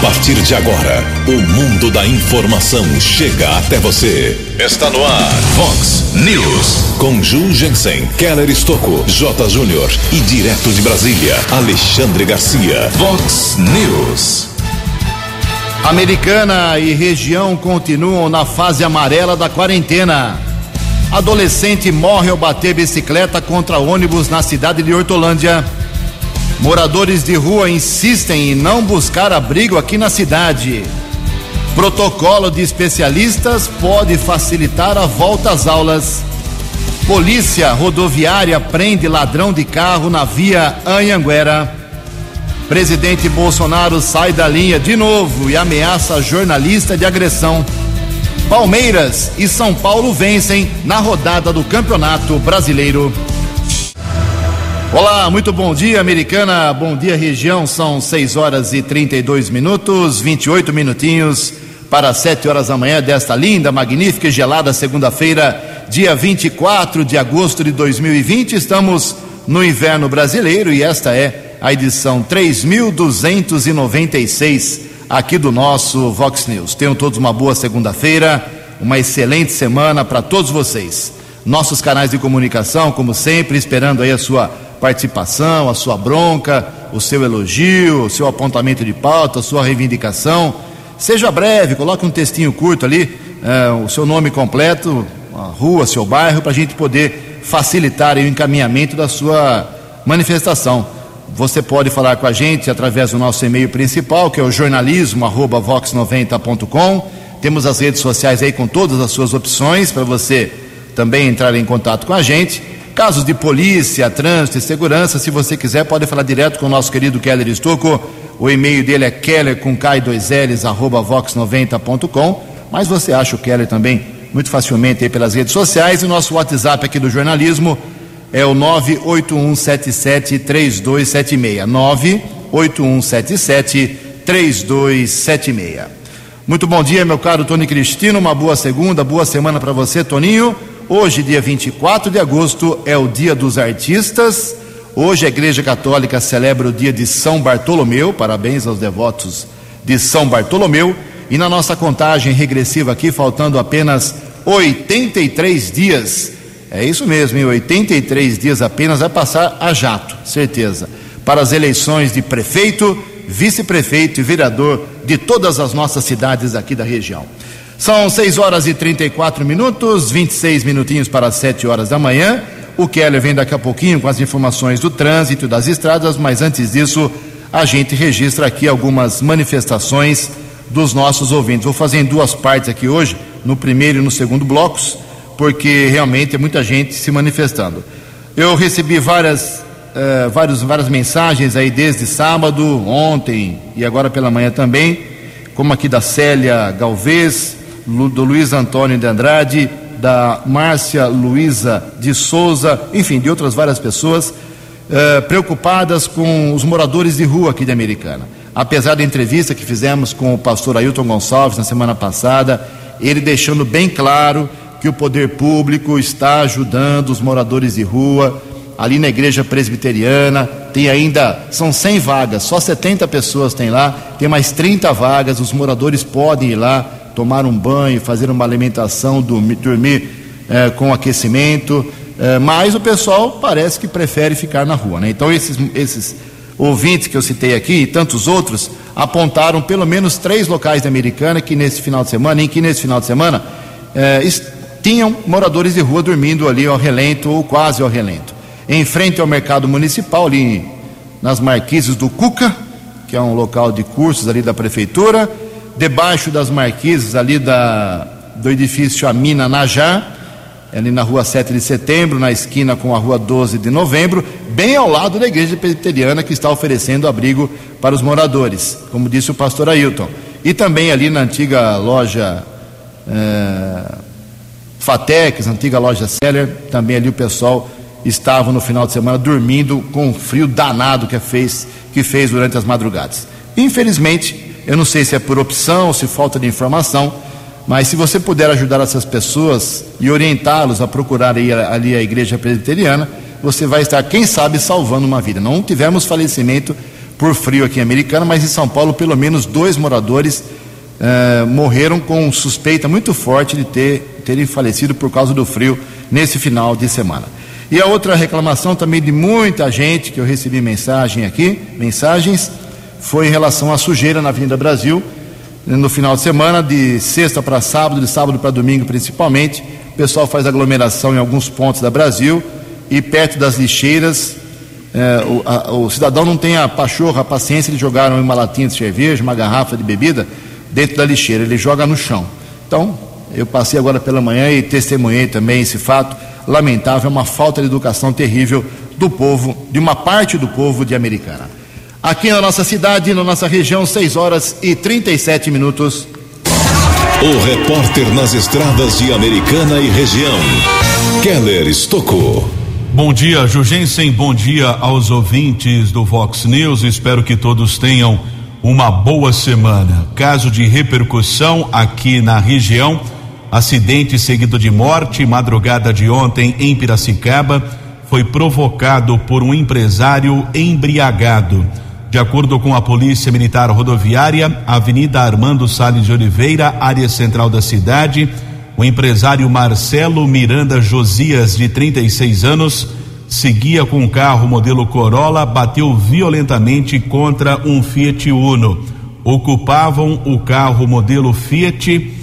partir de agora, o mundo da informação chega até você. Está no ar, Fox News. Com Ju Jensen, Keller Estocco, J. Júnior e direto de Brasília, Alexandre Garcia. Fox News. Americana e região continuam na fase amarela da quarentena. Adolescente morre ao bater bicicleta contra ônibus na cidade de Hortolândia. Moradores de rua insistem em não buscar abrigo aqui na cidade. Protocolo de especialistas pode facilitar a volta às aulas. Polícia rodoviária prende ladrão de carro na via Anhanguera. Presidente Bolsonaro sai da linha de novo e ameaça jornalista de agressão. Palmeiras e São Paulo vencem na rodada do Campeonato Brasileiro. Olá, muito bom dia, americana. Bom dia, região. São 6 horas e 32 minutos, 28 minutinhos para 7 horas da manhã desta linda, magnífica e gelada segunda-feira, dia 24 de agosto de 2020. Estamos no inverno brasileiro e esta é a edição 3296 aqui do nosso Vox News. Tenham todos uma boa segunda-feira, uma excelente semana para todos vocês. Nossos canais de comunicação, como sempre, esperando aí a sua participação, a sua bronca, o seu elogio, o seu apontamento de pauta, a sua reivindicação. Seja breve, coloque um textinho curto ali, é, o seu nome completo, a rua, seu bairro, para a gente poder facilitar o encaminhamento da sua manifestação. Você pode falar com a gente através do nosso e-mail principal, que é o jornalismo@vox90.com. Temos as redes sociais aí com todas as suas opções para você também entrar em contato com a gente. Casos de polícia, trânsito e segurança, se você quiser, pode falar direto com o nosso querido Keller Estocco. O e-mail dele é keller com K2Ls, arroba vox90.com. Mas você acha o Keller também muito facilmente aí pelas redes sociais. E o nosso WhatsApp aqui do jornalismo é o 981773276. 981773276. Muito bom dia, meu caro Tony Cristino. Uma boa segunda, boa semana para você, Toninho. Hoje, dia 24 de agosto, é o Dia dos Artistas. Hoje a Igreja Católica celebra o dia de São Bartolomeu. Parabéns aos devotos de São Bartolomeu. E na nossa contagem regressiva aqui, faltando apenas 83 dias. É isso mesmo, em 83 dias apenas vai passar a jato, certeza. Para as eleições de prefeito, vice-prefeito e vereador de todas as nossas cidades aqui da região. São 6 horas e 34 minutos, 26 minutinhos para 7 horas da manhã. O Keller vem daqui a pouquinho com as informações do trânsito das estradas, mas antes disso, a gente registra aqui algumas manifestações dos nossos ouvintes. Vou fazer em duas partes aqui hoje, no primeiro e no segundo blocos, porque realmente é muita gente se manifestando. Eu recebi várias, uh, várias mensagens aí desde sábado, ontem e agora pela manhã também, como aqui da Célia Galvez, do Luiz Antônio de Andrade, da Márcia Luiza de Souza, enfim, de outras várias pessoas eh, preocupadas com os moradores de rua aqui de Americana. Apesar da entrevista que fizemos com o pastor Ailton Gonçalves na semana passada, ele deixando bem claro que o poder público está ajudando os moradores de rua. Ali na igreja presbiteriana tem ainda, são 100 vagas, só 70 pessoas tem lá, tem mais 30 vagas, os moradores podem ir lá tomar um banho, fazer uma alimentação, dormir, dormir é, com aquecimento, é, mas o pessoal parece que prefere ficar na rua. Né? Então, esses, esses ouvintes que eu citei aqui e tantos outros apontaram pelo menos três locais da Americana que nesse final de semana, em que nesse final de semana é, tinham moradores de rua dormindo ali ao relento ou quase ao relento. Em frente ao mercado municipal, ali nas marquises do Cuca, que é um local de cursos ali da prefeitura, debaixo das marquises ali da, do edifício Amina Najá, ali na rua 7 de setembro, na esquina com a rua 12 de novembro, bem ao lado da igreja presbiteriana que está oferecendo abrigo para os moradores, como disse o pastor Ailton. E também ali na antiga loja é, Fatex, antiga loja Seller, também ali o pessoal estava no final de semana dormindo com um frio danado que fez, que fez durante as madrugadas. Infelizmente, eu não sei se é por opção se falta de informação, mas se você puder ajudar essas pessoas e orientá-los a procurar ali a igreja presbiteriana, você vai estar, quem sabe, salvando uma vida. Não tivemos falecimento por frio aqui em Americana, mas em São Paulo, pelo menos dois moradores uh, morreram com suspeita muito forte de ter, terem falecido por causa do frio nesse final de semana. E a outra reclamação também de muita gente que eu recebi mensagem aqui, mensagens, foi em relação à sujeira na Avenida Brasil. No final de semana, de sexta para sábado, de sábado para domingo principalmente, o pessoal faz aglomeração em alguns pontos da Brasil e perto das lixeiras. É, o, a, o, cidadão não tem a pachorra, a paciência de jogar uma latinha de cerveja, uma garrafa de bebida dentro da lixeira, ele joga no chão. Então, eu passei agora pela manhã e testemunhei também esse fato lamentável, uma falta de educação terrível do povo, de uma parte do povo de Americana. Aqui na nossa cidade, na nossa região, 6 horas e 37 minutos. O repórter nas estradas de Americana e região, Keller Estocou. Bom dia, Jugensen. Bom dia aos ouvintes do Vox News. Espero que todos tenham uma boa semana. Caso de repercussão aqui na região, acidente seguido de morte, madrugada de ontem em Piracicaba, foi provocado por um empresário embriagado. De acordo com a Polícia Militar Rodoviária, Avenida Armando Salles de Oliveira, área central da cidade, o empresário Marcelo Miranda Josias, de 36 anos, seguia com um carro modelo Corolla, bateu violentamente contra um Fiat Uno. Ocupavam o carro modelo Fiat.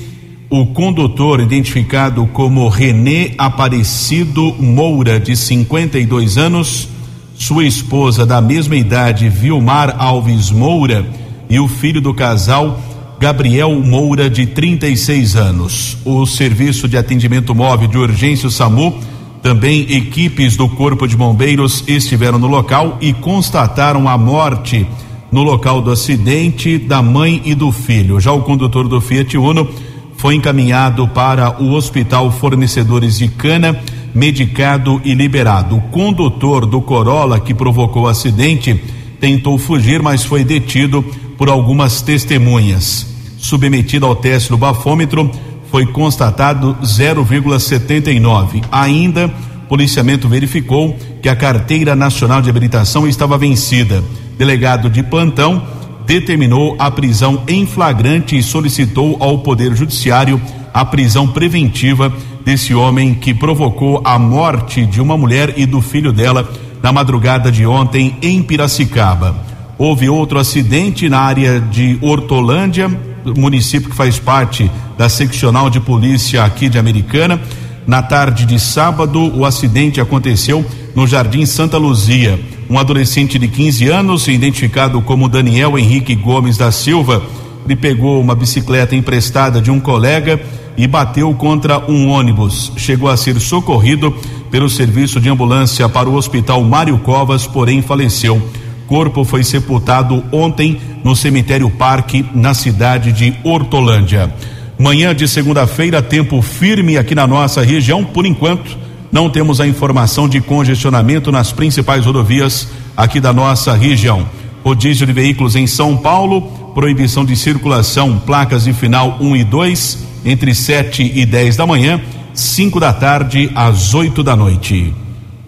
O condutor, identificado como René Aparecido Moura, de 52 anos, sua esposa da mesma idade, Vilmar Alves Moura, e o filho do casal, Gabriel Moura, de 36 anos. O Serviço de Atendimento Móvel de Urgência SAMU, também equipes do Corpo de Bombeiros estiveram no local e constataram a morte no local do acidente da mãe e do filho. Já o condutor do Fiat Uno foi encaminhado para o Hospital Fornecedores de Cana medicado e liberado. O condutor do Corolla que provocou o acidente tentou fugir, mas foi detido por algumas testemunhas. Submetido ao teste do bafômetro, foi constatado 0,79. Ainda, policiamento verificou que a carteira nacional de habilitação estava vencida. Delegado de plantão determinou a prisão em flagrante e solicitou ao Poder Judiciário a prisão preventiva desse homem que provocou a morte de uma mulher e do filho dela na madrugada de ontem em Piracicaba. Houve outro acidente na área de Hortolândia, município que faz parte da seccional de polícia aqui de Americana. Na tarde de sábado, o acidente aconteceu no Jardim Santa Luzia. Um adolescente de 15 anos, identificado como Daniel Henrique Gomes da Silva, ele pegou uma bicicleta emprestada de um colega e bateu contra um ônibus. Chegou a ser socorrido pelo serviço de ambulância para o hospital Mário Covas, porém faleceu. Corpo foi sepultado ontem no cemitério Parque, na cidade de Hortolândia. Manhã de segunda-feira, tempo firme aqui na nossa região. Por enquanto, não temos a informação de congestionamento nas principais rodovias aqui da nossa região. Rodízio de veículos em São Paulo, proibição de circulação, placas de final 1 e 2 entre 7 e 10 da manhã, 5 da tarde às 8 da noite.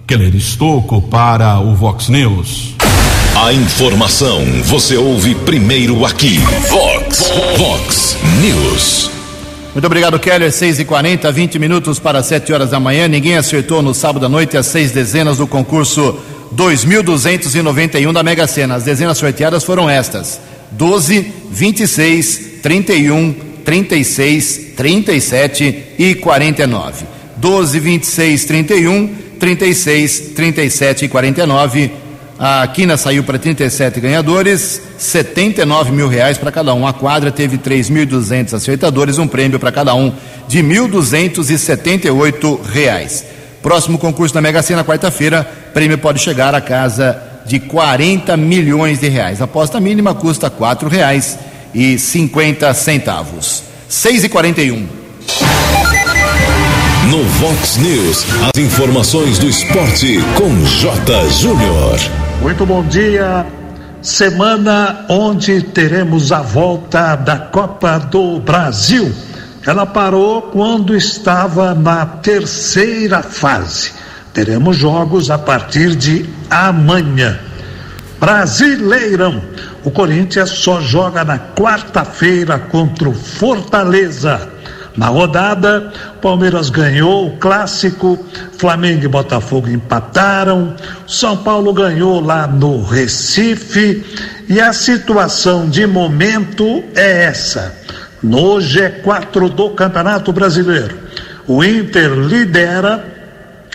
Keller Estocco para o Vox News. A informação você ouve primeiro aqui. Vox, Vox News. Muito obrigado, Keller. 6 e 40 20 minutos para 7 horas da manhã. Ninguém acertou no sábado à noite as seis dezenas do concurso 2.291 da Mega Sena. As dezenas sorteadas foram estas: 12, 26, 31, 36, 37 e 49. 12, 26, 31, 36, 37 e 49. A Quina saiu para 37 ganhadores, 79 mil reais para cada um. A quadra teve 3.200 acertadores, um prêmio para cada um de 1.278 reais. Próximo concurso da Mega Sena, quarta-feira, prêmio pode chegar à casa de 40 milhões de reais. A aposta mínima custa quatro reais e cinquenta centavos. Seis e quarenta e um. No Vox News, as informações do esporte com J. Júnior. Muito bom dia. Semana onde teremos a volta da Copa do Brasil. Ela parou quando estava na terceira fase. Teremos jogos a partir de amanhã. Brasileirão. O Corinthians só joga na quarta-feira contra o Fortaleza. Na rodada, Palmeiras ganhou o clássico, Flamengo e Botafogo empataram, São Paulo ganhou lá no Recife e a situação de momento é essa. No G4 do Campeonato Brasileiro, o Inter lidera,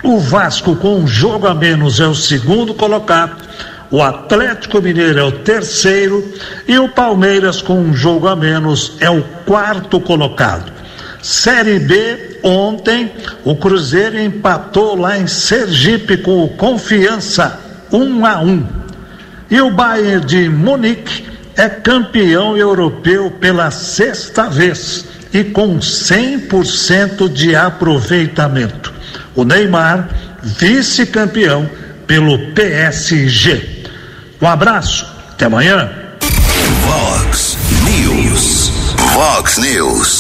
o Vasco com um jogo a menos é o segundo colocado, o Atlético Mineiro é o terceiro e o Palmeiras com um jogo a menos é o quarto colocado. Série B, ontem, o Cruzeiro empatou lá em Sergipe com o Confiança, 1 um a 1. Um. E o Bayern de Munique é campeão europeu pela sexta vez e com 100% de aproveitamento. O Neymar, vice-campeão pelo PSG. Um abraço, até amanhã. Vox News. Vox News.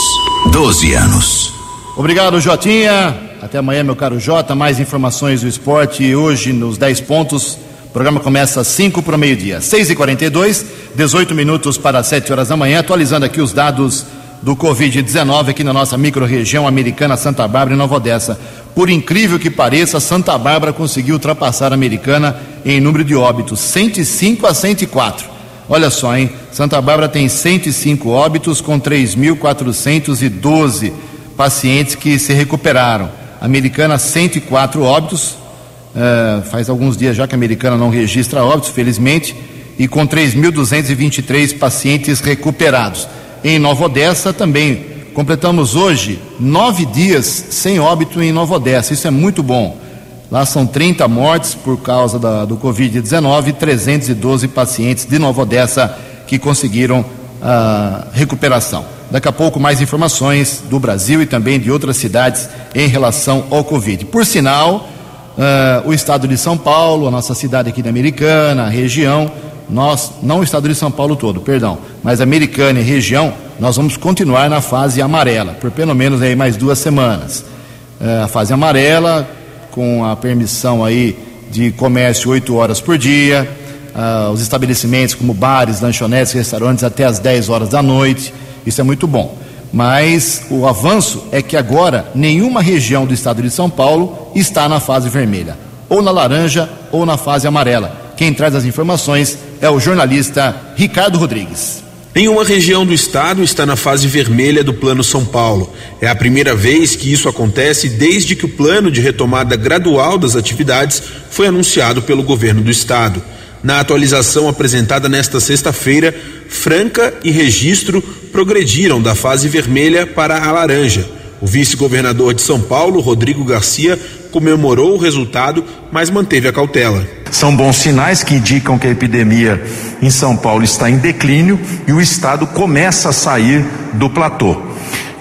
12 anos. Obrigado, Jotinha. Até amanhã, meu caro Jota. Mais informações do esporte hoje nos 10 pontos. O programa começa às 5 para o meio-dia. 6 e 42 18 minutos para 7 horas da manhã. Atualizando aqui os dados do Covid-19 aqui na nossa microrregião americana Santa Bárbara e Nova Odessa. Por incrível que pareça, Santa Bárbara conseguiu ultrapassar a americana em número de óbitos, 105 a 104. Olha só, hein? Santa Bárbara tem 105 óbitos com 3.412 pacientes que se recuperaram. Americana, 104 óbitos. Uh, faz alguns dias já que a Americana não registra óbitos, felizmente, e com 3.223 pacientes recuperados. Em Nova Odessa também completamos hoje nove dias sem óbito em Nova Odessa. Isso é muito bom. Lá são 30 mortes por causa da, do Covid-19 e 312 pacientes de Nova Odessa que conseguiram a recuperação. Daqui a pouco, mais informações do Brasil e também de outras cidades em relação ao Covid. Por sinal, uh, o estado de São Paulo, a nossa cidade aqui da Americana, a região, nós, não o estado de São Paulo todo, perdão, mas Americana e região, nós vamos continuar na fase amarela, por pelo menos aí mais duas semanas. Uh, a fase amarela, com a permissão aí de comércio oito horas por dia, uh, os estabelecimentos como bares, lanchonetes, restaurantes até as 10 horas da noite. Isso é muito bom. Mas o avanço é que agora nenhuma região do estado de São Paulo está na fase vermelha, ou na laranja ou na fase amarela. Quem traz as informações é o jornalista Ricardo Rodrigues. Nenhuma região do estado está na fase vermelha do Plano São Paulo. É a primeira vez que isso acontece desde que o plano de retomada gradual das atividades foi anunciado pelo governo do estado. Na atualização apresentada nesta sexta-feira, Franca e Registro progrediram da fase vermelha para a laranja. O vice-governador de São Paulo, Rodrigo Garcia, comemorou o resultado, mas manteve a cautela. São bons sinais que indicam que a epidemia em São Paulo está em declínio e o estado começa a sair do platô.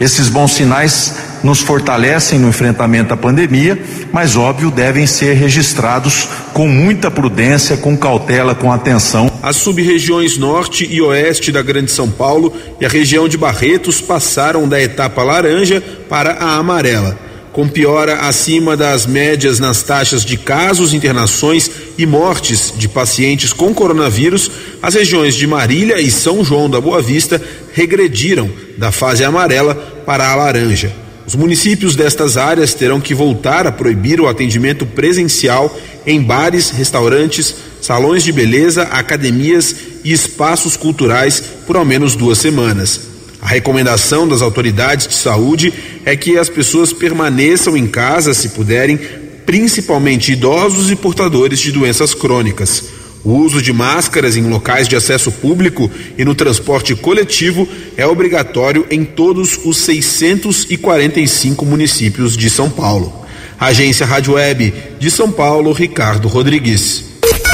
Esses bons sinais nos fortalecem no enfrentamento à pandemia, mas óbvio devem ser registrados com muita prudência, com cautela, com atenção. As sub-regiões norte e oeste da Grande São Paulo e a região de Barretos passaram da etapa laranja para a amarela com piora acima das médias nas taxas de casos, internações e mortes de pacientes com coronavírus, as regiões de Marília e São João da Boa Vista regrediram da fase amarela para a laranja. Os municípios destas áreas terão que voltar a proibir o atendimento presencial em bares, restaurantes, salões de beleza, academias e espaços culturais por ao menos duas semanas. A recomendação das autoridades de saúde é que as pessoas permaneçam em casa se puderem, principalmente idosos e portadores de doenças crônicas. O uso de máscaras em locais de acesso público e no transporte coletivo é obrigatório em todos os 645 municípios de São Paulo. Agência Rádio Web de São Paulo, Ricardo Rodrigues.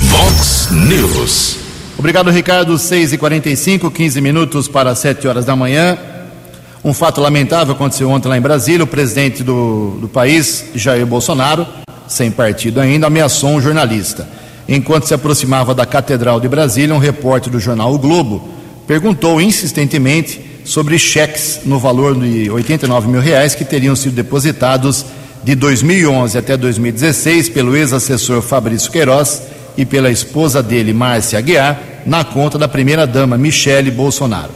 Vox News. Obrigado, Ricardo. 6 e 45 15 minutos para 7 horas da manhã. Um fato lamentável aconteceu ontem lá em Brasília. O presidente do, do país, Jair Bolsonaro, sem partido ainda, ameaçou um jornalista. Enquanto se aproximava da Catedral de Brasília, um repórter do jornal O Globo perguntou insistentemente sobre cheques no valor de 89 mil reais que teriam sido depositados de 2011 até 2016 pelo ex-assessor Fabrício Queiroz e pela esposa dele, Márcia Aguiar, na conta da primeira-dama, Michele Bolsonaro.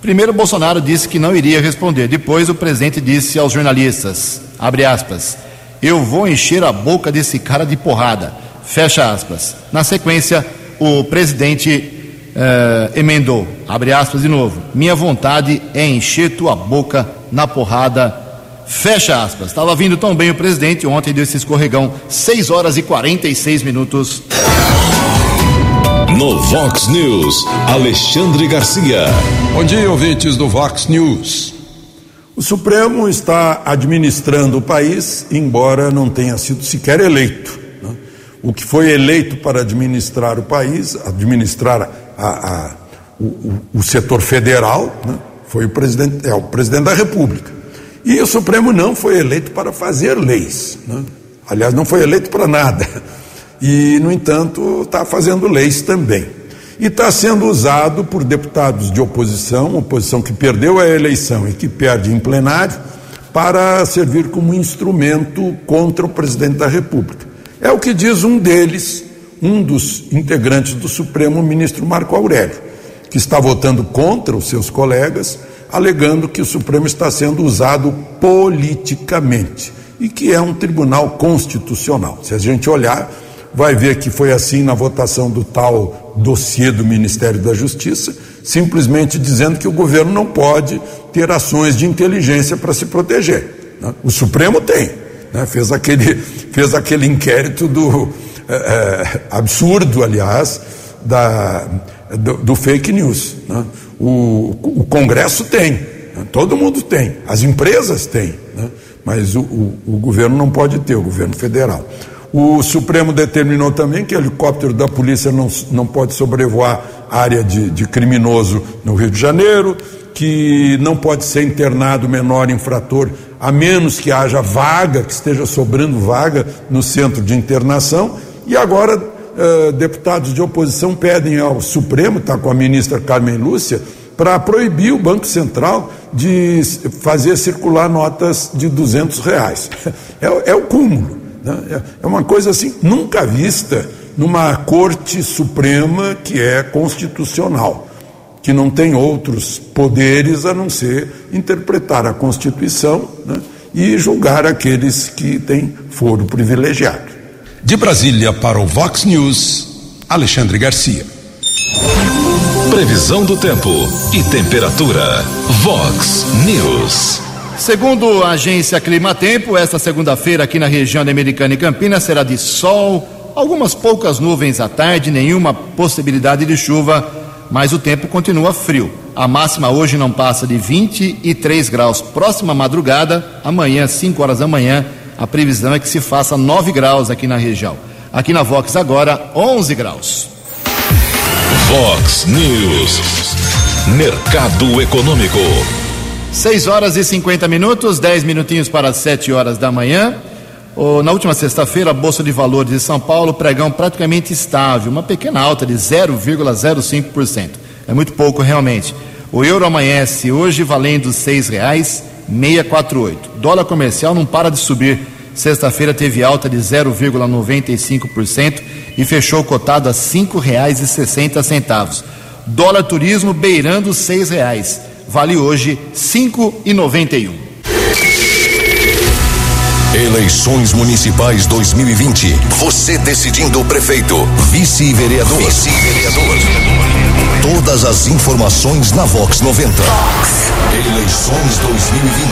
Primeiro, Bolsonaro disse que não iria responder. Depois, o presidente disse aos jornalistas, abre aspas, eu vou encher a boca desse cara de porrada, fecha aspas. Na sequência, o presidente uh, emendou, abre aspas de novo, minha vontade é encher tua boca na porrada, fecha aspas. Estava vindo tão bem o presidente, ontem deu esse escorregão, 6 horas e 46 minutos. No Vox News, Alexandre Garcia. Bom dia, ouvintes do Vox News. O Supremo está administrando o país, embora não tenha sido sequer eleito. Né? O que foi eleito para administrar o país, administrar a, a, o, o, setor federal, né? foi o presidente, é o presidente da República. E o Supremo não foi eleito para fazer leis. Né? Aliás, não foi eleito para nada e, no entanto, está fazendo leis também. E está sendo usado por deputados de oposição, oposição que perdeu a eleição e que perde em plenário, para servir como instrumento contra o presidente da República. É o que diz um deles, um dos integrantes do Supremo, o ministro Marco Aurélio, que está votando contra os seus colegas, alegando que o Supremo está sendo usado politicamente e que é um tribunal constitucional. Se a gente olhar vai ver que foi assim na votação do tal dossiê do Ministério da Justiça, simplesmente dizendo que o governo não pode ter ações de inteligência para se proteger. Né? O Supremo tem, né? fez, aquele, fez aquele inquérito do é, é, absurdo, aliás, da, do, do fake news. Né? O, o, Congresso tem, né? todo mundo tem, as empresas têm, né? mas o, o, o governo não pode ter, o governo federal. O Supremo determinou também que helicóptero da polícia não, não pode sobrevoar área de, de criminoso no Rio de Janeiro, que não pode ser internado menor infrator a menos que haja vaga, que esteja sobrando vaga no centro de internação. E agora, eh, deputados de oposição pedem ao Supremo, está com a ministra Carmen Lúcia, para proibir o Banco Central de fazer circular notas de 200 reais. É, é o cúmulo. Né? É uma coisa assim nunca vista numa Corte Suprema que é constitucional, que não tem outros poderes a não ser interpretar a Constituição né? e julgar aqueles que têm foro privilegiado. De Brasília para o Vox News, Alexandre Garcia. Previsão do tempo e temperatura. Vox News. Segundo a agência Climatempo, esta segunda-feira aqui na região da Americana e Campinas será de sol, algumas poucas nuvens à tarde, nenhuma possibilidade de chuva, mas o tempo continua frio. A máxima hoje não passa de 23 graus. Próxima madrugada, amanhã, 5 horas da manhã, a previsão é que se faça 9 graus aqui na região. Aqui na Vox agora, 11 graus. Vox News. Mercado Econômico. 6 horas e 50 minutos, 10 minutinhos para 7 horas da manhã. na última sexta-feira, a Bolsa de Valores de São Paulo pregão praticamente estável, uma pequena alta de 0,05%. É muito pouco realmente. O euro amanhece hoje valendo R$ 6,648. Dólar comercial não para de subir. Sexta-feira teve alta de 0,95% e fechou cotado a R$ 5,60. Dólar turismo beirando R$ 6,00 vale hoje cinco e noventa e um. Eleições Municipais 2020. Você decidindo o prefeito, vice-vereador. Vice-vereador. Todas as informações na Vox 90. Vox. Eleições 2020.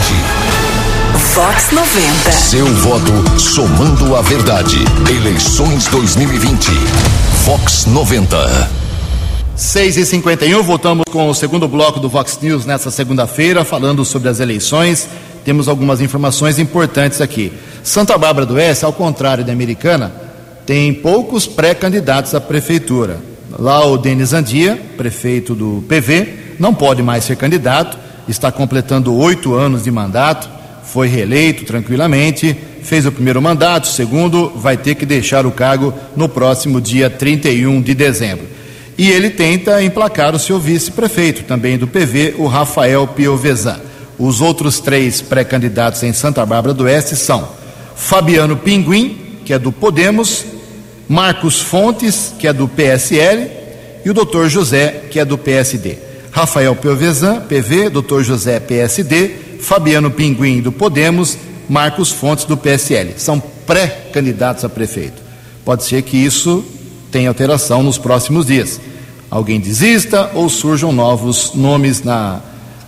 Vox 90. Seu voto somando a verdade. Eleições 2020. Vox 90. 6 e 51 voltamos com o segundo bloco do Vox News nessa segunda-feira, falando sobre as eleições. Temos algumas informações importantes aqui. Santa Bárbara do Oeste, ao contrário da americana, tem poucos pré-candidatos à prefeitura. Lá o Denis Andia, prefeito do PV, não pode mais ser candidato, está completando oito anos de mandato, foi reeleito tranquilamente, fez o primeiro mandato, o segundo vai ter que deixar o cargo no próximo dia 31 de dezembro. E ele tenta emplacar o seu vice-prefeito, também do PV, o Rafael Piovesan. Os outros três pré-candidatos em Santa Bárbara do Oeste são Fabiano Pinguim, que é do Podemos, Marcos Fontes, que é do PSL, e o doutor José, que é do PSD. Rafael Piovesan, PV, doutor José, PSD, Fabiano Pinguim, do Podemos, Marcos Fontes, do PSL. São pré-candidatos a prefeito. Pode ser que isso tenha alteração nos próximos dias. Alguém desista ou surjam novos nomes na,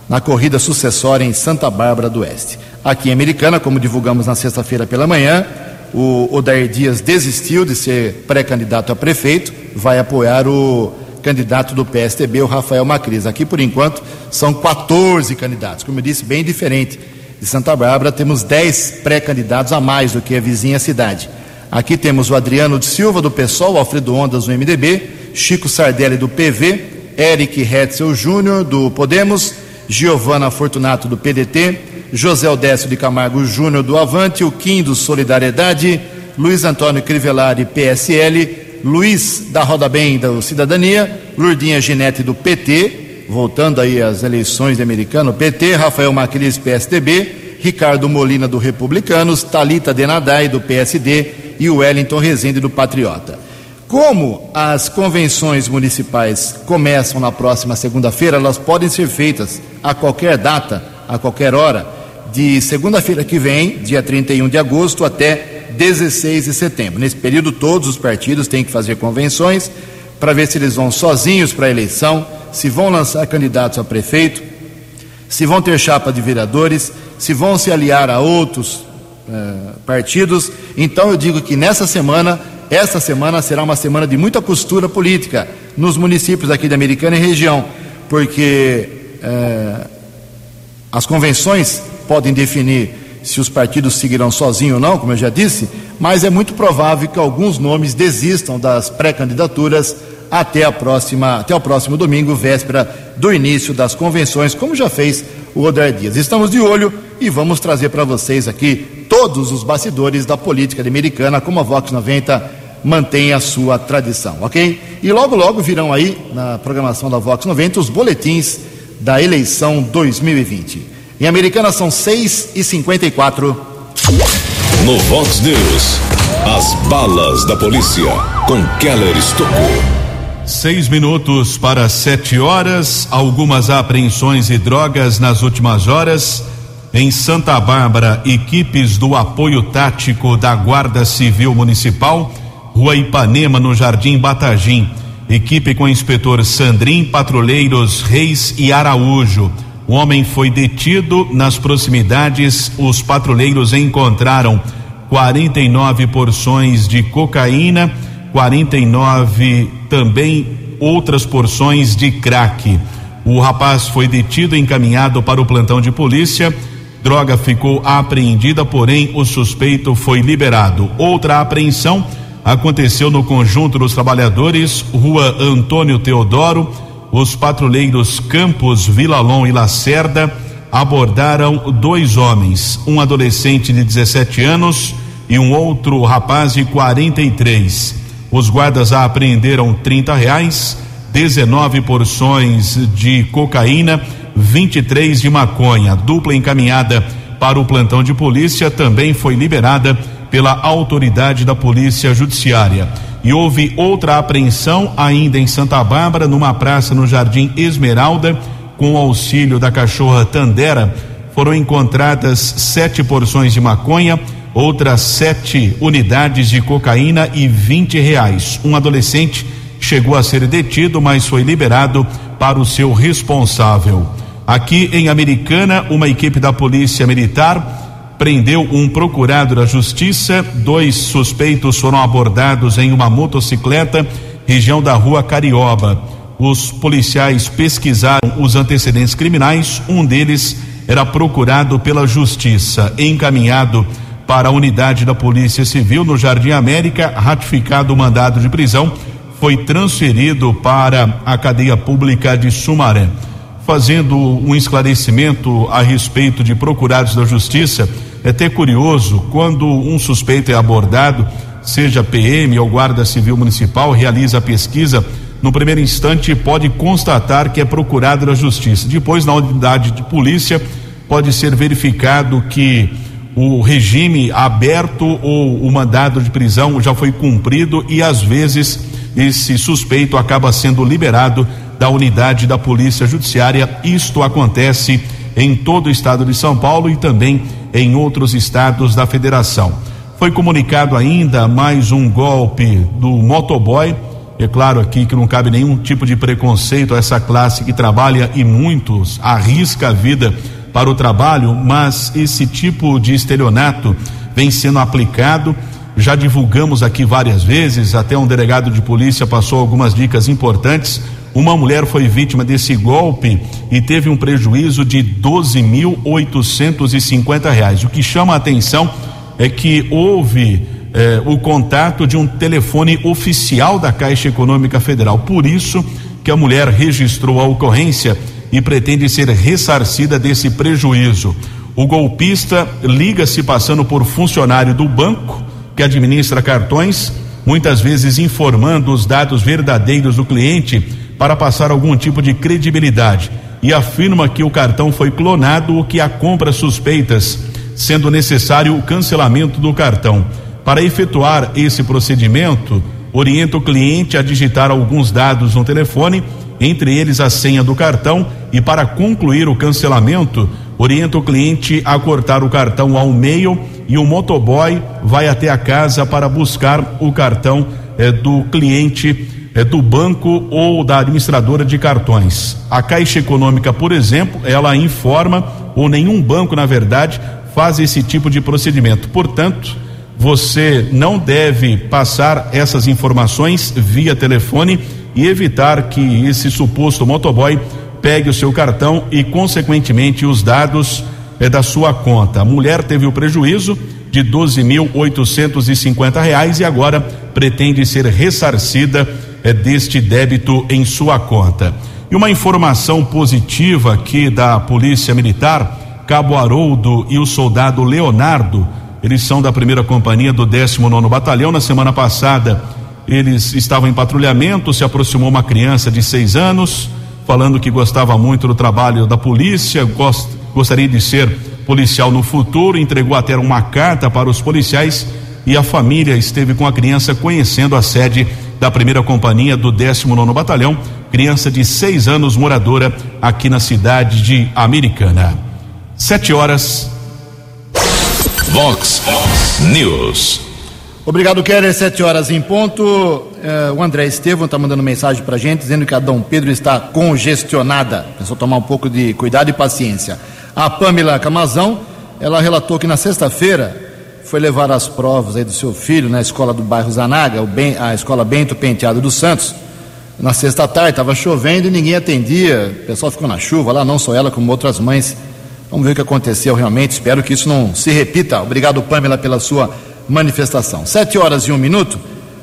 na corrida sucessória em Santa Bárbara do Oeste. Aqui em Americana, como divulgamos na sexta-feira pela manhã, o Odair Dias desistiu de ser pré-candidato a prefeito, vai apoiar o candidato do PSTB, o Rafael Macris. Aqui, por enquanto, são 14 candidatos. Como eu disse, bem diferente de Santa Bárbara, temos 10 pré-candidatos a mais do que a vizinha cidade. Aqui temos o Adriano de Silva, do PSOL, Alfredo Ondas, do MDB, Chico Sardelli, do PV, Eric Hetzel Júnior, do Podemos, Giovana Fortunato, do PDT, José Odécio de Camargo Júnior, do Avante, o Kim, do Solidariedade, Luiz Antônio Crivellari, PSL, Luiz da Roda Bem, da Cidadania, Lurdinha Ginete, do PT, voltando aí às eleições de americano, PT, Rafael Macris, PSDB, Ricardo Molina, do Republicanos, Talita Denadai, do PSD e Wellington Rezende, do Patriota. Como as convenções municipais começam na próxima segunda-feira, elas podem ser feitas a qualquer data, a qualquer hora, de segunda-feira que vem, dia 31 de agosto, até 16 de setembro. Nesse período, todos os partidos têm que fazer convenções para ver se eles vão sozinhos para a eleição, se vão lançar candidatos a prefeito, se vão ter chapa de vereadores, se vão se aliar a outros eh, partidos. Então, eu digo que nessa semana, essa semana será uma semana de muita costura política nos municípios aqui da Americana e região, porque eh, as convenções podem definir se os partidos seguirão sozinhos ou não, como eu já disse, mas é muito provável que alguns nomes desistam das pré-candidaturas até a próxima, até o próximo domingo, véspera do início das convenções, como já fez o Roder Dias. Estamos de olho e vamos trazer para vocês aqui todos os bastidores da política americana, como a Vox 90 mantém a sua tradição, ok? E logo, logo virão aí, na programação da Vox 90, os boletins da eleição 2020. Em Americana são 6 e 54 No Vox News, as balas da polícia com Keller Estocou. Seis minutos para sete horas, algumas apreensões e drogas nas últimas horas. Em Santa Bárbara, equipes do apoio tático da Guarda Civil Municipal, Rua Ipanema, no Jardim Batagim. Equipe com o inspetor Sandrin, patrulheiros Reis e Araújo. O homem foi detido nas proximidades. Os patrulheiros encontraram 49 porções de cocaína, 49 também outras porções de crack. O rapaz foi detido e encaminhado para o plantão de polícia. Droga ficou apreendida, porém o suspeito foi liberado. Outra apreensão aconteceu no conjunto dos trabalhadores, Rua Antônio Teodoro. Os patrulheiros Campos, Vilalon e Lacerda abordaram dois homens, um adolescente de 17 anos e um outro rapaz de 43. Os guardas apreenderam 30 reais, 19 porções de cocaína, 23 de maconha. Dupla encaminhada para o plantão de polícia também foi liberada pela autoridade da Polícia Judiciária. E houve outra apreensão ainda em Santa Bárbara, numa praça no Jardim Esmeralda, com o auxílio da cachorra Tandera. Foram encontradas sete porções de maconha, outras sete unidades de cocaína e 20 reais. Um adolescente chegou a ser detido, mas foi liberado para o seu responsável. Aqui em Americana, uma equipe da Polícia Militar prendeu um procurado da Justiça. Dois suspeitos foram abordados em uma motocicleta, região da rua Carioba. Os policiais pesquisaram os antecedentes criminais. Um deles era procurado pela Justiça, encaminhado para a unidade da Polícia Civil no Jardim América, ratificado o mandado de prisão, foi transferido para a cadeia pública de Sumaré. Fazendo um esclarecimento a respeito de procurados da Justiça, é até curioso quando um suspeito é abordado, seja PM ou Guarda Civil Municipal, realiza a pesquisa, no primeiro instante pode constatar que é procurado da Justiça. Depois, na unidade de polícia, pode ser verificado que o regime aberto ou o mandado de prisão já foi cumprido e às vezes esse suspeito acaba sendo liberado da unidade da Polícia Judiciária. Isto acontece em todo o estado de São Paulo e também em outros estados da federação. Foi comunicado ainda mais um golpe do motoboy. É claro aqui que não cabe nenhum tipo de preconceito a essa classe que trabalha e muitos arrisca a vida para o trabalho, mas esse tipo de estelionato vem sendo aplicado. Já divulgamos aqui várias vezes, até um delegado de polícia passou algumas dicas importantes. Uma mulher foi vítima desse golpe e teve um prejuízo de 12.850 reais. O que chama a atenção é que houve eh, o contato de um telefone oficial da Caixa Econômica Federal. Por isso que a mulher registrou a ocorrência e pretende ser ressarcida desse prejuízo. O golpista liga se passando por funcionário do banco que administra cartões, muitas vezes informando os dados verdadeiros do cliente para passar algum tipo de credibilidade e afirma que o cartão foi clonado ou que há compras suspeitas, sendo necessário o cancelamento do cartão. Para efetuar esse procedimento, orienta o cliente a digitar alguns dados no telefone entre eles a senha do cartão, e para concluir o cancelamento, orienta o cliente a cortar o cartão ao meio e o motoboy vai até a casa para buscar o cartão eh, do cliente eh, do banco ou da administradora de cartões. A Caixa Econômica, por exemplo, ela informa, ou nenhum banco, na verdade, faz esse tipo de procedimento. Portanto, você não deve passar essas informações via telefone e evitar que esse suposto motoboy pegue o seu cartão e, consequentemente, os dados é, da sua conta. A mulher teve o prejuízo de cinquenta reais e agora pretende ser ressarcida é, deste débito em sua conta. E uma informação positiva aqui da Polícia Militar, Cabo Haroldo e o soldado Leonardo, eles são da primeira companhia do 19 nono Batalhão. Na semana passada, eles estavam em patrulhamento, se aproximou uma criança de seis anos, falando que gostava muito do trabalho da polícia, gost, gostaria de ser policial no futuro, entregou até uma carta para os policiais e a família esteve com a criança conhecendo a sede da primeira companhia do 19 Batalhão, criança de seis anos, moradora aqui na cidade de Americana. Sete horas. Vox News. Obrigado, Keller. Sete horas em ponto. Eh, o André Estevam está mandando mensagem para a gente dizendo que a Dom Pedro está congestionada. É só tomar um pouco de cuidado e paciência. A Pamela Camazão, ela relatou que na sexta-feira foi levar as provas aí do seu filho na escola do bairro Zanaga, ben, a escola Bento Penteado dos Santos. Na sexta tarde estava chovendo e ninguém atendia. O pessoal ficou na chuva lá, não só ela, como outras mães. Vamos ver o que aconteceu realmente. Espero que isso não se repita. Obrigado, Pamela, pela sua manifestação. Sete horas e um minuto.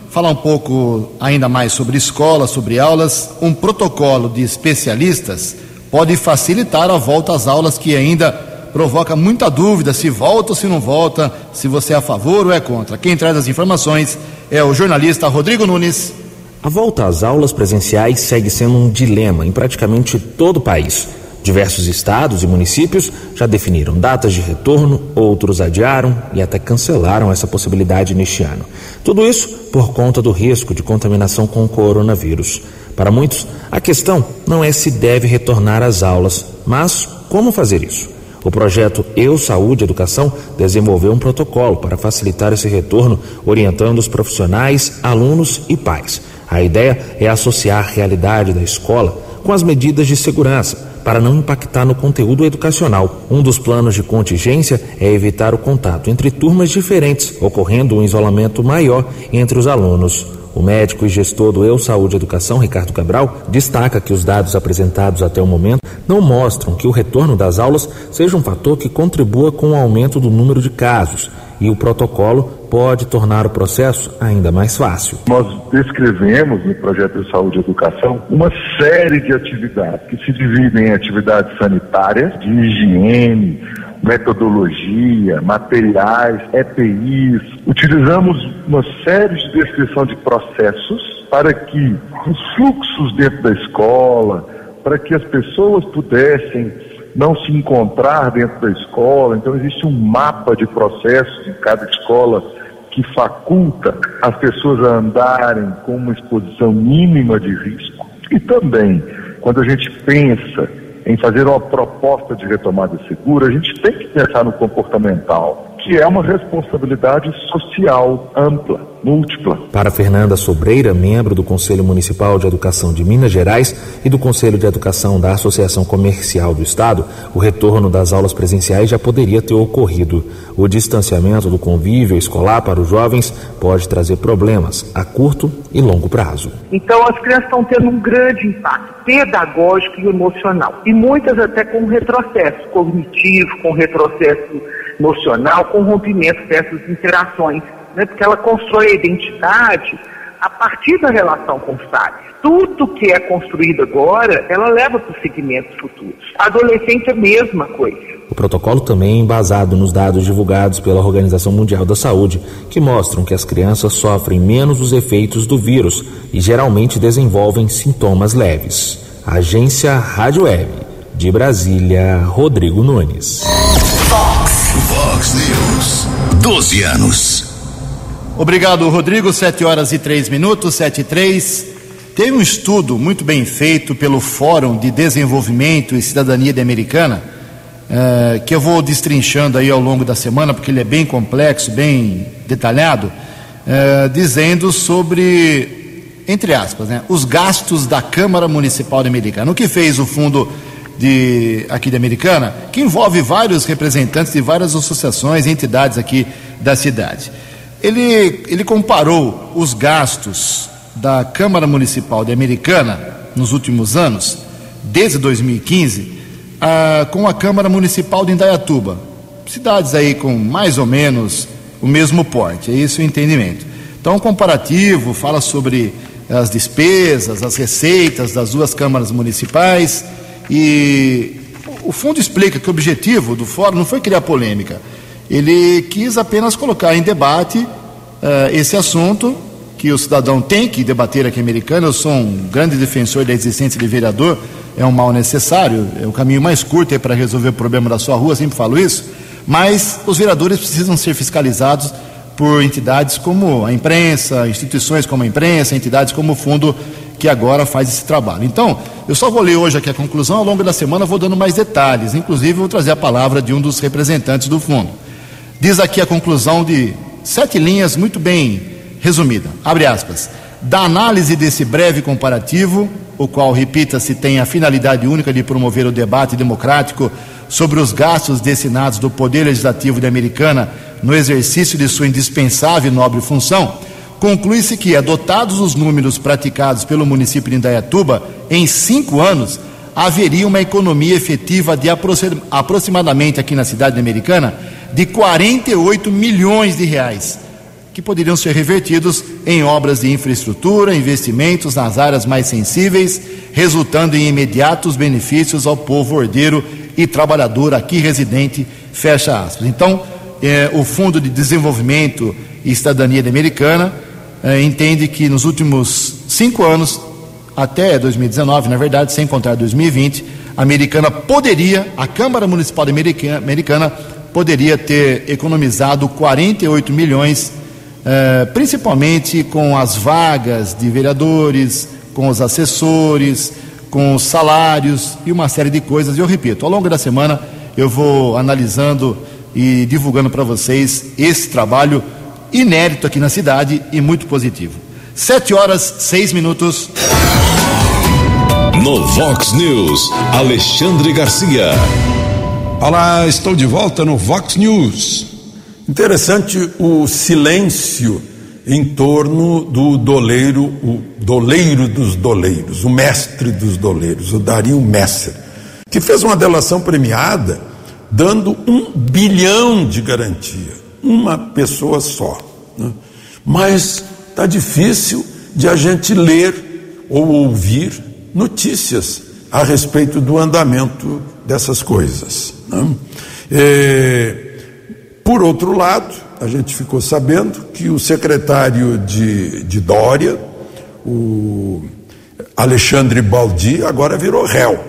Falar um pouco ainda mais sobre escola, sobre aulas. Um protocolo de especialistas pode facilitar a volta às aulas que ainda provoca muita dúvida se volta ou se não volta, se você é a favor ou é contra. Quem traz as informações é o jornalista Rodrigo Nunes. A volta às aulas presenciais segue sendo um dilema em praticamente todo o país. Diversos estados e municípios já definiram datas de retorno, outros adiaram e até cancelaram essa possibilidade neste ano. Tudo isso por conta do risco de contaminação com o coronavírus. Para muitos, a questão não é se deve retornar às aulas, mas como fazer isso. O projeto Eu Saúde Educação desenvolveu um protocolo para facilitar esse retorno, orientando os profissionais, alunos e pais. A ideia é associar a realidade da escola com as medidas de segurança para não impactar no conteúdo educacional. Um dos planos de contingência é evitar o contato entre turmas diferentes, ocorrendo um isolamento maior entre os alunos. O médico e gestor do Eu Saúde Educação, Ricardo Cabral, destaca que os dados apresentados até o momento não mostram que o retorno das aulas seja um fator que contribua com o aumento do número de casos e o protocolo pode tornar o processo ainda mais fácil. Nós descrevemos no projeto de saúde e educação uma série de atividades que se dividem em atividades sanitárias, de higiene, metodologia, materiais, EPIs. Utilizamos uma série de descrição de processos para que os fluxos dentro da escola, para que as pessoas pudessem não se encontrar dentro da escola. Então, existe um mapa de processos em cada escola que faculta as pessoas a andarem com uma exposição mínima de risco. E também, quando a gente pensa em fazer uma proposta de retomada segura, a gente tem que pensar no comportamental, que é uma responsabilidade social ampla, múltipla. Para Fernanda Sobreira, membro do Conselho Municipal de Educação de Minas Gerais e do Conselho de Educação da Associação Comercial do Estado, o retorno das aulas presenciais já poderia ter ocorrido. O distanciamento do convívio escolar para os jovens pode trazer problemas a curto e longo prazo. Então, as crianças estão tendo um grande impacto pedagógico e emocional, e muitas até com retrocesso cognitivo, com retrocesso emocional, com rompimento dessas interações, né? porque ela constrói a identidade a partir da relação com os pais. Tudo que é construído agora, ela leva para os segmentos futuros. A adolescente é a mesma coisa. O protocolo também é embasado nos dados divulgados pela Organização Mundial da Saúde, que mostram que as crianças sofrem menos os efeitos do vírus e geralmente desenvolvem sintomas leves. Agência Rádio Web. De Brasília, Rodrigo Nunes. Fox News. 12 anos. Obrigado, Rodrigo. 7 horas e 3 minutos, 7 e 3. Tem um estudo muito bem feito pelo Fórum de Desenvolvimento e Cidadania da Americana, eh, que eu vou destrinchando aí ao longo da semana, porque ele é bem complexo, bem detalhado, eh, dizendo sobre, entre aspas, né, os gastos da Câmara Municipal de Americana. O que fez o Fundo de, aqui de Americana, que envolve vários representantes de várias associações e entidades aqui da cidade. Ele, ele comparou os gastos da Câmara Municipal de Americana nos últimos anos, desde 2015, a, com a Câmara Municipal de Indaiatuba. Cidades aí com mais ou menos o mesmo porte, é isso o entendimento. Então, um comparativo fala sobre as despesas, as receitas das duas câmaras municipais e o fundo explica que o objetivo do fórum não foi criar polêmica. Ele quis apenas colocar em debate uh, esse assunto que o cidadão tem que debater aqui em Americana. Eu sou um grande defensor da existência de vereador, é um mal necessário, é o caminho mais curto para resolver o problema da sua rua, sempre falo isso. Mas os vereadores precisam ser fiscalizados por entidades como a imprensa, instituições como a imprensa, entidades como o fundo que agora faz esse trabalho. Então, eu só vou ler hoje aqui a conclusão, ao longo da semana vou dando mais detalhes, inclusive vou trazer a palavra de um dos representantes do fundo. Diz aqui a conclusão de sete linhas muito bem resumida. Abre aspas. Da análise desse breve comparativo, o qual, repita-se, tem a finalidade única de promover o debate democrático sobre os gastos destinados do Poder Legislativo de Americana no exercício de sua indispensável e nobre função, conclui-se que, adotados os números praticados pelo município de Indaiatuba, em cinco anos haveria uma economia efetiva de aproximadamente aqui na cidade americana de 48 milhões de reais, que poderiam ser revertidos em obras de infraestrutura, investimentos nas áreas mais sensíveis, resultando em imediatos benefícios ao povo ordeiro e trabalhador aqui residente. Fecha aspas. Então, eh, o Fundo de Desenvolvimento e Cidadania Americana eh, entende que nos últimos cinco anos, até 2019, na verdade, sem contar 2020, a americana poderia, a Câmara Municipal Americana, americana poderia ter economizado 48 milhões, eh, principalmente com as vagas de vereadores, com os assessores, com os salários e uma série de coisas. E eu repito, ao longo da semana eu vou analisando e divulgando para vocês esse trabalho inédito aqui na cidade e muito positivo. Sete horas, seis minutos. No Vox News, Alexandre Garcia. Olá, estou de volta no Vox News. Interessante o silêncio em torno do doleiro, o doleiro dos doleiros, o mestre dos doleiros, o Dario Messer, que fez uma delação premiada dando um bilhão de garantia uma pessoa só. Né? Mas está difícil de a gente ler ou ouvir notícias a respeito do andamento dessas coisas. Né? É, por outro lado, a gente ficou sabendo que o secretário de, de Dória, o Alexandre Baldi, agora virou réu.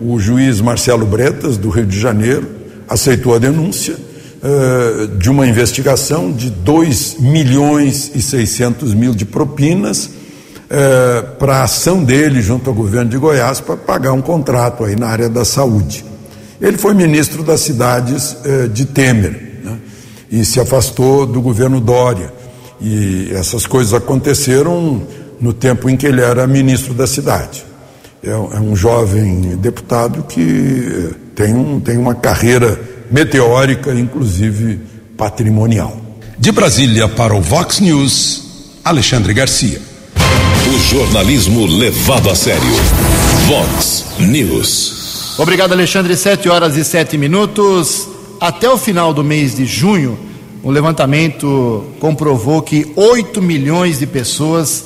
O juiz Marcelo Bretas, do Rio de Janeiro, aceitou a denúncia uh, de uma investigação de 2 milhões e 600 mil de propinas uh, para a ação dele junto ao governo de Goiás para pagar um contrato aí na área da saúde. Ele foi ministro das cidades uh, de Temer né, e se afastou do governo Dória. E essas coisas aconteceram no tempo em que ele era ministro da cidade. É, é um jovem deputado que tem, um, tem uma carreira meteórica, inclusive patrimonial. De Brasília para o Vox News, Alexandre Garcia. O jornalismo levado a sério. Vox News. Obrigado, Alexandre. Sete horas e sete minutos. Até o final do mês de junho, o levantamento comprovou que 8 milhões de pessoas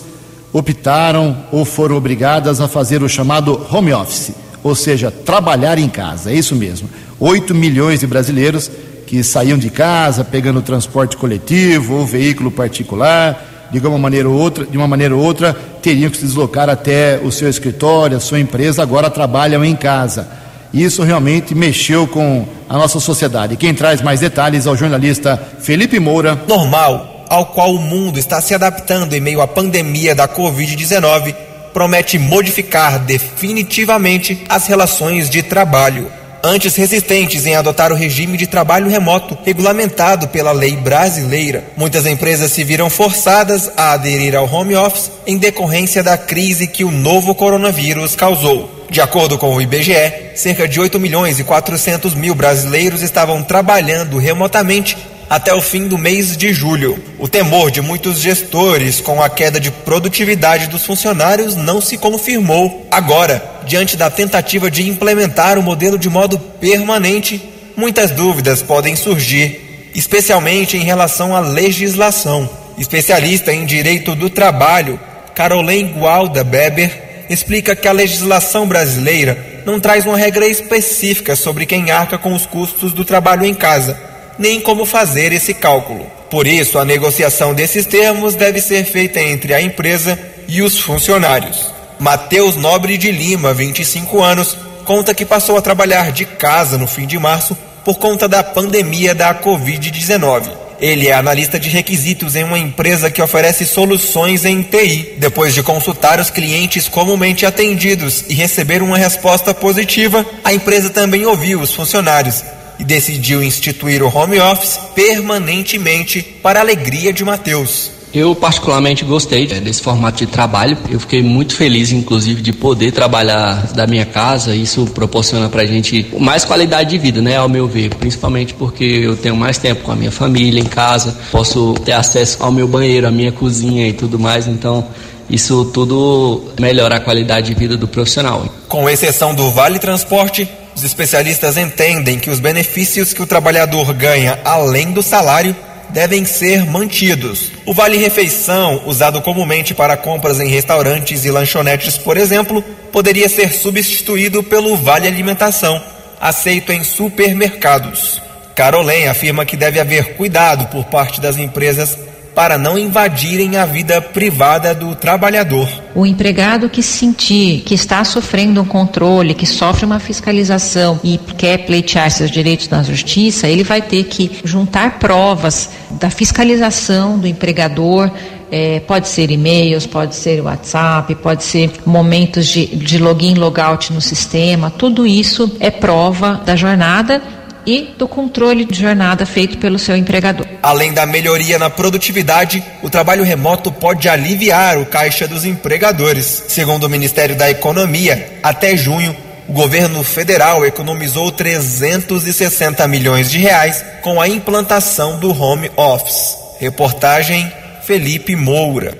optaram ou foram obrigadas a fazer o chamado home office, ou seja, trabalhar em casa. É isso mesmo. 8 milhões de brasileiros que saíam de casa pegando transporte coletivo ou veículo particular, de uma maneira ou outra, de uma maneira ou outra, teriam que se deslocar até o seu escritório, a sua empresa, agora trabalham em casa. Isso realmente mexeu com a nossa sociedade. Quem traz mais detalhes é o jornalista Felipe Moura. Normal, ao qual o mundo está se adaptando em meio à pandemia da Covid-19, promete modificar definitivamente as relações de trabalho antes resistentes em adotar o regime de trabalho remoto regulamentado pela lei brasileira. Muitas empresas se viram forçadas a aderir ao home office em decorrência da crise que o novo coronavírus causou. De acordo com o IBGE, cerca de 8 milhões e 400 mil brasileiros estavam trabalhando remotamente até o fim do mês de julho. O temor de muitos gestores com a queda de produtividade dos funcionários não se confirmou. Agora, diante da tentativa de implementar o modelo de modo permanente, muitas dúvidas podem surgir, especialmente em relação à legislação. Especialista em direito do trabalho, Caroline Gualda Beber, explica que a legislação brasileira não traz uma regra específica sobre quem arca com os custos do trabalho em casa nem como fazer esse cálculo. Por isso, a negociação desses termos deve ser feita entre a empresa e os funcionários. Mateus Nobre de Lima, 25 anos, conta que passou a trabalhar de casa no fim de março por conta da pandemia da Covid-19. Ele é analista de requisitos em uma empresa que oferece soluções em TI. Depois de consultar os clientes comumente atendidos e receber uma resposta positiva, a empresa também ouviu os funcionários e decidiu instituir o home office permanentemente para a alegria de Mateus. Eu particularmente gostei desse formato de trabalho. Eu fiquei muito feliz, inclusive, de poder trabalhar da minha casa. Isso proporciona para a gente mais qualidade de vida, né? Ao meu ver, principalmente porque eu tenho mais tempo com a minha família em casa, posso ter acesso ao meu banheiro, à minha cozinha e tudo mais. Então, isso tudo melhora a qualidade de vida do profissional. Com exceção do Vale Transporte, os especialistas entendem que os benefícios que o trabalhador ganha além do salário devem ser mantidos. O Vale Refeição, usado comumente para compras em restaurantes e lanchonetes, por exemplo, poderia ser substituído pelo Vale Alimentação, aceito em supermercados. Carolen afirma que deve haver cuidado por parte das empresas para não invadirem a vida privada do trabalhador. O empregado que sentir que está sofrendo um controle, que sofre uma fiscalização e quer pleitear seus direitos na justiça, ele vai ter que juntar provas da fiscalização do empregador. É, pode ser e-mails, pode ser WhatsApp, pode ser momentos de, de login, logout no sistema. Tudo isso é prova da jornada e do controle de jornada feito pelo seu empregador. Além da melhoria na produtividade, o trabalho remoto pode aliviar o caixa dos empregadores. Segundo o Ministério da Economia, até junho, o governo federal economizou 360 milhões de reais com a implantação do home office. Reportagem Felipe Moura.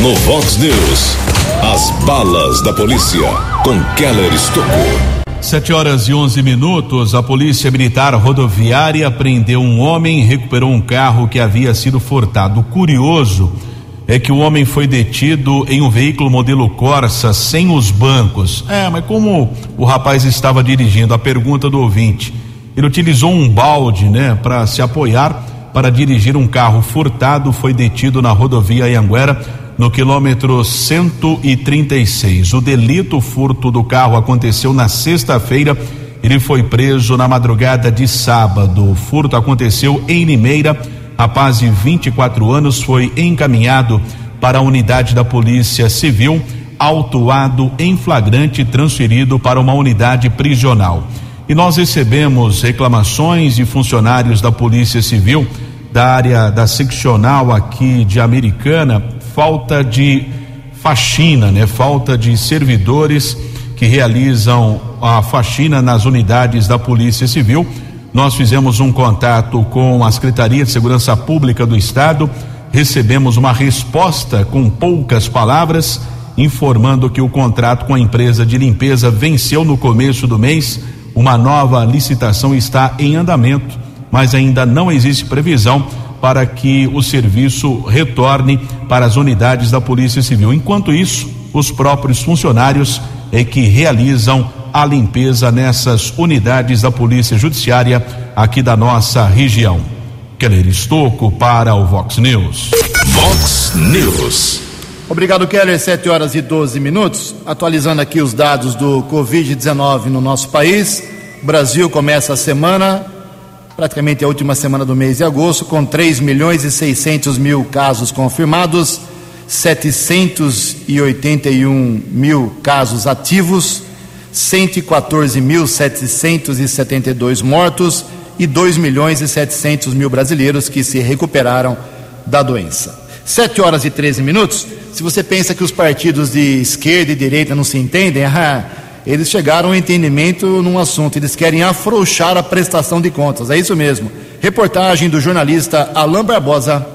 No Vox News, as balas da polícia com Keller Estocou. Sete horas e onze minutos, a Polícia Militar Rodoviária prendeu um homem e recuperou um carro que havia sido furtado. O curioso é que o homem foi detido em um veículo modelo Corsa sem os bancos. É, mas como o rapaz estava dirigindo, a pergunta do ouvinte, ele utilizou um balde, né, para se apoiar para dirigir um carro furtado, foi detido na rodovia Anhanguera no quilômetro 136. O delito furto do carro aconteceu na sexta-feira. Ele foi preso na madrugada de sábado. O furto aconteceu em Limeira. Rapaz de 24 anos foi encaminhado para a unidade da Polícia Civil, autuado em flagrante e transferido para uma unidade prisional. E nós recebemos reclamações de funcionários da Polícia Civil da área da seccional aqui de Americana, falta de faxina, né? Falta de servidores que realizam a faxina nas unidades da Polícia Civil. Nós fizemos um contato com a Secretaria de Segurança Pública do Estado, recebemos uma resposta com poucas palavras, informando que o contrato com a empresa de limpeza venceu no começo do mês. Uma nova licitação está em andamento mas ainda não existe previsão para que o serviço retorne para as unidades da Polícia Civil. Enquanto isso, os próprios funcionários é que realizam a limpeza nessas unidades da Polícia Judiciária aqui da nossa região. Keller Estocco para o Vox News. Vox News. Obrigado, Keller. 7 horas e 12 minutos. Atualizando aqui os dados do Covid-19 no nosso país. O Brasil começa a semana praticamente a última semana do mês de agosto, com 3 milhões e 600 mil casos confirmados, 781 mil casos ativos, 114.772 mortos e 2 milhões e 700 mil brasileiros que se recuperaram da doença. 7 horas e 13 minutos. Se você pensa que os partidos de esquerda e direita não se entendem, ah, eles chegaram a um entendimento num assunto. Eles querem afrouxar a prestação de contas. É isso mesmo. Reportagem do jornalista Alain Barbosa.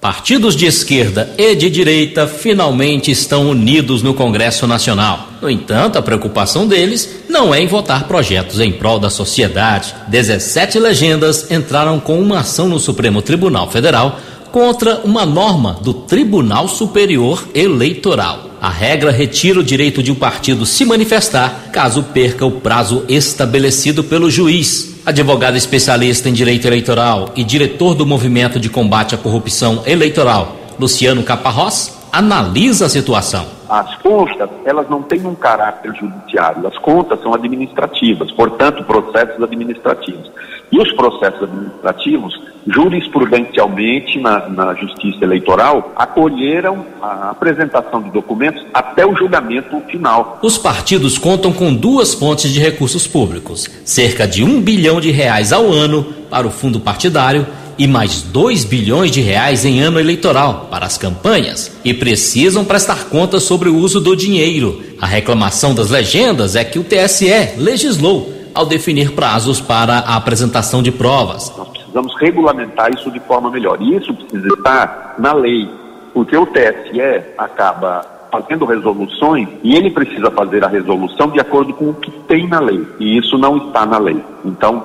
Partidos de esquerda e de direita finalmente estão unidos no Congresso Nacional. No entanto, a preocupação deles não é em votar projetos em prol da sociedade. 17 legendas entraram com uma ação no Supremo Tribunal Federal contra uma norma do Tribunal Superior Eleitoral. A regra retira o direito de um partido se manifestar caso perca o prazo estabelecido pelo juiz. Advogado especialista em direito eleitoral e diretor do Movimento de Combate à Corrupção Eleitoral, Luciano Caparrós, analisa a situação. As contas, elas não têm um caráter judiciário, as contas são administrativas, portanto, processos administrativos. E os processos administrativos, jurisprudencialmente, na, na Justiça Eleitoral, acolheram a apresentação de documentos até o julgamento final. Os partidos contam com duas fontes de recursos públicos: cerca de um bilhão de reais ao ano para o fundo partidário e mais 2 bilhões de reais em ano eleitoral para as campanhas e precisam prestar contas sobre o uso do dinheiro. A reclamação das legendas é que o TSE legislou ao definir prazos para a apresentação de provas. Nós precisamos regulamentar isso de forma melhor. E isso precisa estar na lei, porque o TSE acaba fazendo resoluções e ele precisa fazer a resolução de acordo com o que tem na lei. E isso não está na lei. Então,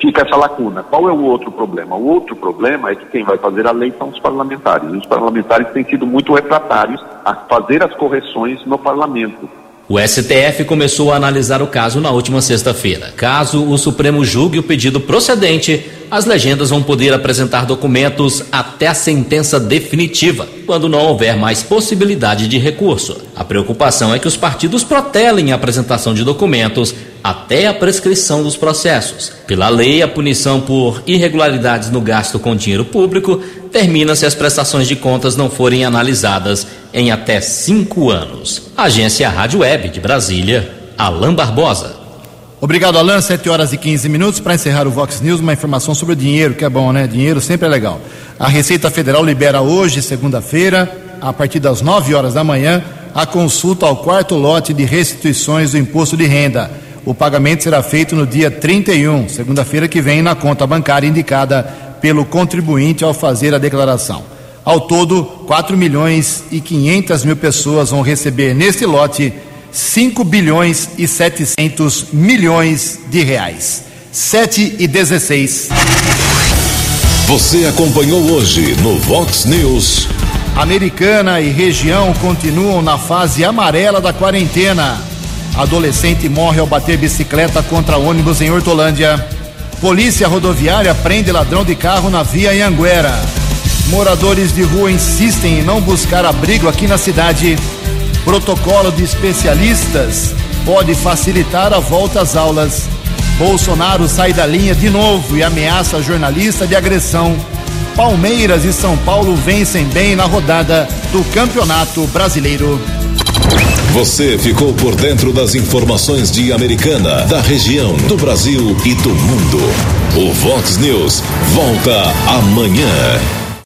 fica essa lacuna. Qual é o outro problema? O outro problema é que quem vai fazer a lei são os parlamentares. Os parlamentares têm sido muito refratários a fazer as correções no parlamento. O STF começou a analisar o caso na última sexta-feira. Caso o Supremo julgue o pedido procedente, as legendas vão poder apresentar documentos até a sentença definitiva, quando não houver mais possibilidade de recurso. A preocupação é que os partidos protelem a apresentação de documentos até a prescrição dos processos. Pela lei, a punição por irregularidades no gasto com dinheiro público termina se as prestações de contas não forem analisadas em até cinco anos. Agência Rádio Web de Brasília, Alain Barbosa. Obrigado, Alain. 7 horas e 15 minutos. Para encerrar o Vox News, uma informação sobre o dinheiro, que é bom, né? Dinheiro sempre é legal. A Receita Federal libera hoje, segunda-feira, a partir das 9 horas da manhã, a consulta ao quarto lote de restituições do imposto de renda. O pagamento será feito no dia 31, segunda-feira que vem, na conta bancária indicada pelo contribuinte ao fazer a declaração. Ao todo, 4 milhões e 500 mil pessoas vão receber neste lote 5 bilhões e 700 milhões de reais. 7 e 16. Você acompanhou hoje no Vox News. Americana e região continuam na fase amarela da quarentena. Adolescente morre ao bater bicicleta contra ônibus em Hortolândia. Polícia rodoviária prende ladrão de carro na via Anguera. Moradores de rua insistem em não buscar abrigo aqui na cidade. Protocolo de especialistas pode facilitar a volta às aulas. Bolsonaro sai da linha de novo e ameaça jornalista de agressão. Palmeiras e São Paulo vencem bem na rodada do Campeonato Brasileiro. Você ficou por dentro das informações de Americana, da região, do Brasil e do mundo. O Vox News volta amanhã.